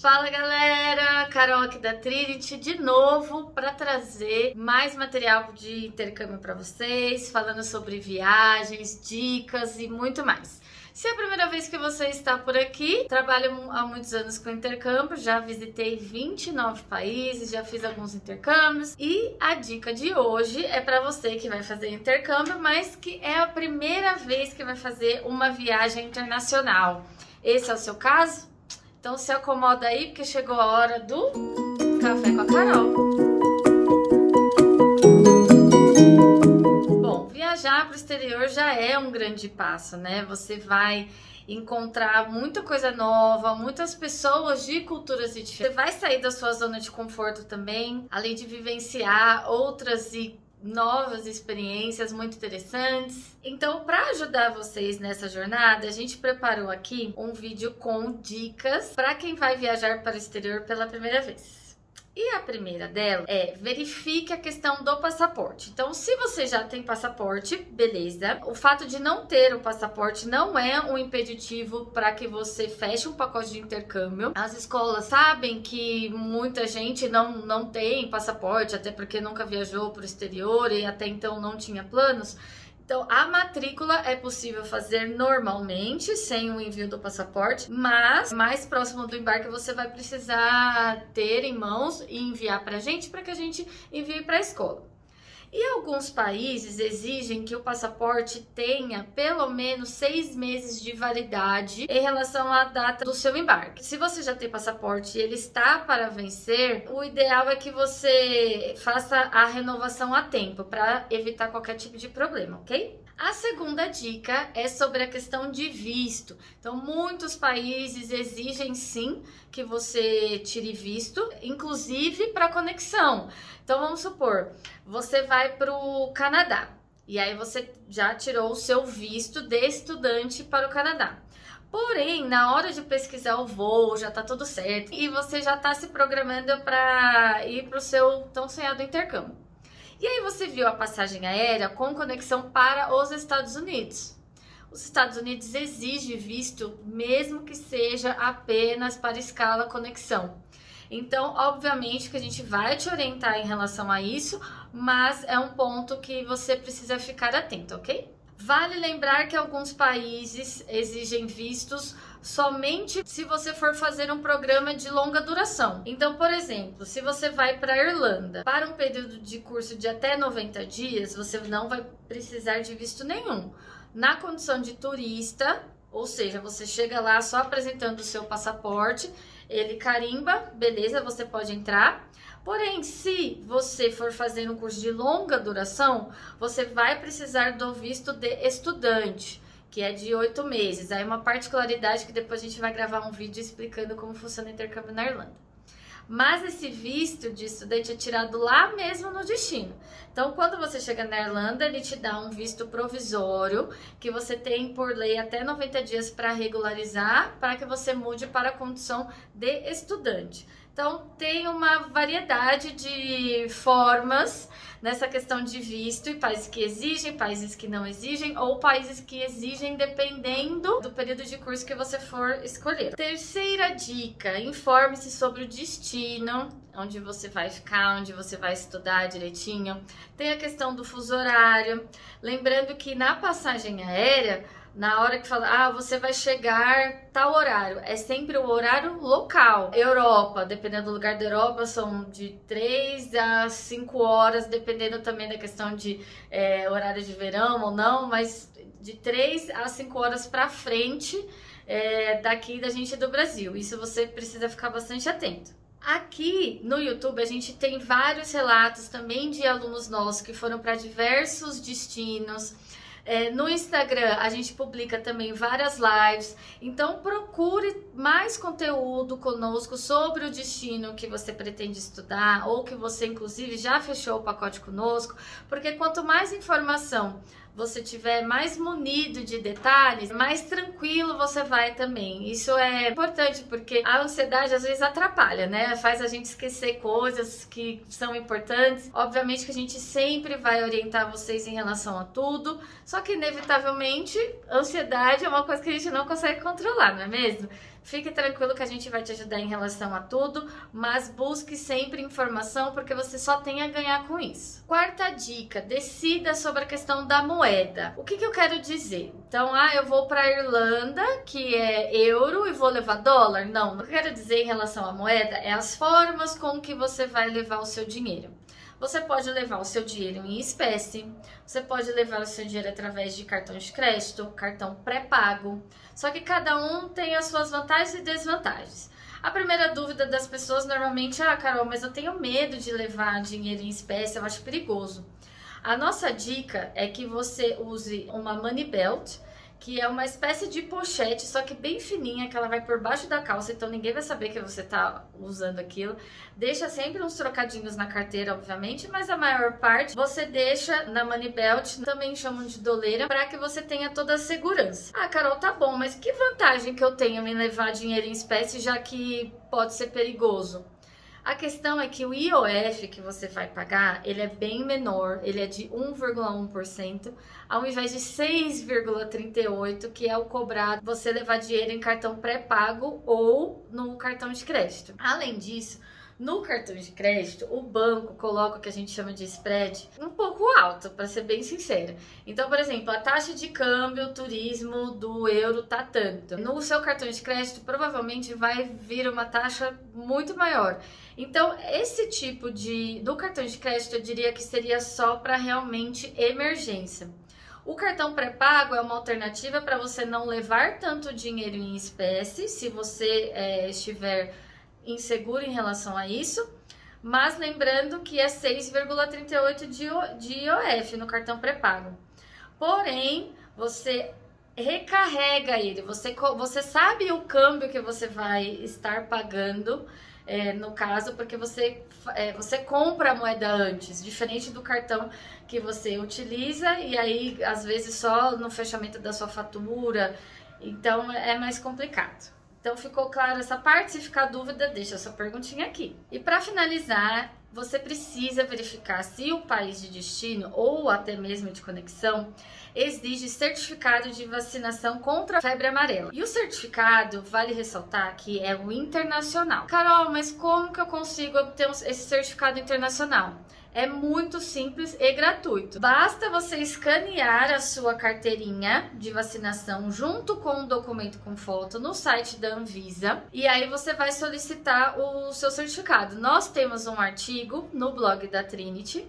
Fala galera, Carol aqui da Trinity de novo para trazer mais material de intercâmbio para vocês, falando sobre viagens, dicas e muito mais. Se é a primeira vez que você está por aqui, trabalho há muitos anos com intercâmbio, já visitei 29 países, já fiz alguns intercâmbios e a dica de hoje é para você que vai fazer intercâmbio, mas que é a primeira vez que vai fazer uma viagem internacional. Esse é o seu caso? Então se acomoda aí, porque chegou a hora do Café com a Carol. Bom, viajar para o exterior já é um grande passo, né? Você vai encontrar muita coisa nova, muitas pessoas de culturas diferentes. Você vai sair da sua zona de conforto também, além de vivenciar outras e novas experiências muito interessantes. Então, para ajudar vocês nessa jornada, a gente preparou aqui um vídeo com dicas para quem vai viajar para o exterior pela primeira vez. E a primeira dela é verifique a questão do passaporte. Então, se você já tem passaporte, beleza. O fato de não ter o passaporte não é um impeditivo para que você feche um pacote de intercâmbio. As escolas sabem que muita gente não, não tem passaporte, até porque nunca viajou para o exterior e até então não tinha planos. Então, a matrícula é possível fazer normalmente, sem o envio do passaporte, mas mais próximo do embarque você vai precisar ter em mãos e enviar para a gente para que a gente envie para a escola. E alguns países exigem que o passaporte tenha pelo menos seis meses de validade em relação à data do seu embarque. Se você já tem passaporte e ele está para vencer, o ideal é que você faça a renovação a tempo para evitar qualquer tipo de problema, ok? A segunda dica é sobre a questão de visto. Então, muitos países exigem sim que você tire visto, inclusive para conexão. Então, vamos supor, você vai para o Canadá e aí você já tirou o seu visto de estudante para o Canadá. Porém, na hora de pesquisar o voo, já tá tudo certo e você já tá se programando para ir para o seu tão sonhado intercâmbio. E aí você viu a passagem aérea com conexão para os Estados Unidos. Os Estados Unidos exige visto, mesmo que seja apenas para escala conexão. Então, obviamente que a gente vai te orientar em relação a isso, mas é um ponto que você precisa ficar atento, ok? Vale lembrar que alguns países exigem vistos somente se você for fazer um programa de longa duração. Então, por exemplo, se você vai para a Irlanda para um período de curso de até 90 dias, você não vai precisar de visto nenhum. Na condição de turista, ou seja, você chega lá só apresentando o seu passaporte, ele carimba, beleza, você pode entrar. Porém, se você for fazer um curso de longa duração, você vai precisar do visto de estudante, que é de oito meses. Aí uma particularidade que depois a gente vai gravar um vídeo explicando como funciona o intercâmbio na Irlanda. Mas esse visto de estudante é tirado lá mesmo no destino. Então, quando você chega na Irlanda, ele te dá um visto provisório que você tem por lei até 90 dias para regularizar, para que você mude para a condição de estudante. Então, tem uma variedade de formas nessa questão de visto e países que exigem, países que não exigem ou países que exigem dependendo do período de curso que você for escolher. Terceira dica: informe-se sobre o destino, onde você vai ficar, onde você vai estudar direitinho. Tem a questão do fuso horário. Lembrando que na passagem aérea na hora que fala, ah, você vai chegar tal horário, é sempre o horário local. Europa, dependendo do lugar da Europa, são de 3 a 5 horas, dependendo também da questão de é, horário de verão ou não, mas de 3 a 5 horas para frente é, daqui da gente do Brasil. Isso você precisa ficar bastante atento. Aqui no YouTube a gente tem vários relatos também de alunos nossos que foram para diversos destinos é, no Instagram a gente publica também várias lives, então procure mais conteúdo conosco sobre o destino que você pretende estudar ou que você inclusive já fechou o pacote conosco, porque quanto mais informação você tiver mais munido de detalhes, mais tranquilo você vai também. Isso é importante porque a ansiedade às vezes atrapalha, né? Faz a gente esquecer coisas que são importantes. Obviamente que a gente sempre vai orientar vocês em relação a tudo, só que inevitavelmente ansiedade é uma coisa que a gente não consegue controlar, não é mesmo? Fique tranquilo que a gente vai te ajudar em relação a tudo, mas busque sempre informação porque você só tem a ganhar com isso. Quarta dica: decida sobre a questão da moeda. O que, que eu quero dizer? Então, ah, eu vou para Irlanda, que é euro, e vou levar dólar? Não, o que eu quero dizer em relação à moeda é as formas com que você vai levar o seu dinheiro. Você pode levar o seu dinheiro em espécie, você pode levar o seu dinheiro através de cartão de crédito, cartão pré-pago. Só que cada um tem as suas vantagens e desvantagens. A primeira dúvida das pessoas normalmente é: ah, Carol, mas eu tenho medo de levar dinheiro em espécie, eu acho perigoso. A nossa dica é que você use uma money belt que é uma espécie de pochete, só que bem fininha, que ela vai por baixo da calça, então ninguém vai saber que você tá usando aquilo. Deixa sempre uns trocadinhos na carteira, obviamente, mas a maior parte você deixa na money belt, também chamam de doleira, para que você tenha toda a segurança. Ah, Carol, tá bom, mas que vantagem que eu tenho em levar dinheiro em espécie, já que pode ser perigoso? A questão é que o IOF que você vai pagar, ele é bem menor, ele é de 1,1%, ao invés de 6,38%, que é o cobrado você levar dinheiro em cartão pré-pago ou no cartão de crédito. Além disso, no cartão de crédito, o banco coloca o que a gente chama de spread um pouco alto, para ser bem sincera. Então, por exemplo, a taxa de câmbio turismo do euro tá tanto. No seu cartão de crédito, provavelmente vai vir uma taxa muito maior. Então, esse tipo de do cartão de crédito, eu diria que seria só para realmente emergência. O cartão pré-pago é uma alternativa para você não levar tanto dinheiro em espécie, se você é, estiver inseguro em relação a isso, mas lembrando que é 6,38 de IOF no cartão pré-pago. Porém, você recarrega ele, você, você sabe o câmbio que você vai estar pagando, é, no caso, porque você, é, você compra a moeda antes, diferente do cartão que você utiliza e aí às vezes só no fechamento da sua fatura, então é mais complicado. Então ficou claro essa parte? Se ficar dúvida, deixa sua perguntinha aqui. E para finalizar, você precisa verificar se o país de destino ou até mesmo de conexão exige certificado de vacinação contra a febre amarela. E o certificado, vale ressaltar que é o internacional. Carol, mas como que eu consigo obter esse certificado internacional? É muito simples e gratuito. Basta você escanear a sua carteirinha de vacinação junto com o documento com foto no site da Anvisa e aí você vai solicitar o seu certificado. Nós temos um artigo no blog da Trinity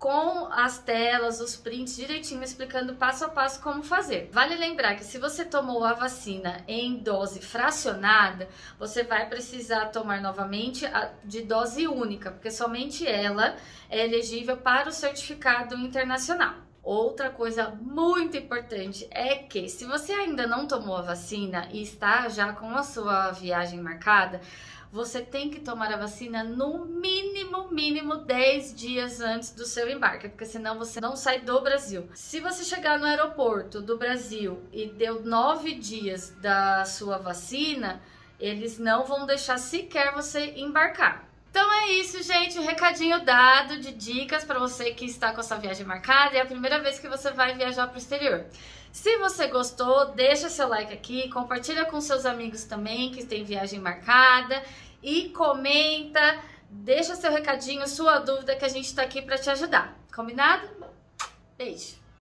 com as telas, os prints direitinho explicando passo a passo como fazer. Vale lembrar que se você tomou a vacina em dose fracionada, você vai precisar tomar novamente de dose única, porque somente ela é elegível para o certificado internacional. Outra coisa muito importante é que se você ainda não tomou a vacina e está já com a sua viagem marcada, você tem que tomar a vacina no mínimo, mínimo 10 dias antes do seu embarque, porque senão você não sai do Brasil. Se você chegar no aeroporto do Brasil e deu 9 dias da sua vacina, eles não vão deixar sequer você embarcar. Então é isso, gente. Recadinho dado de dicas para você que está com a sua viagem marcada. É a primeira vez que você vai viajar para o exterior. Se você gostou, deixa seu like aqui, compartilha com seus amigos também que tem viagem marcada e comenta, deixa seu recadinho, sua dúvida que a gente está aqui para te ajudar. Combinado? Beijo.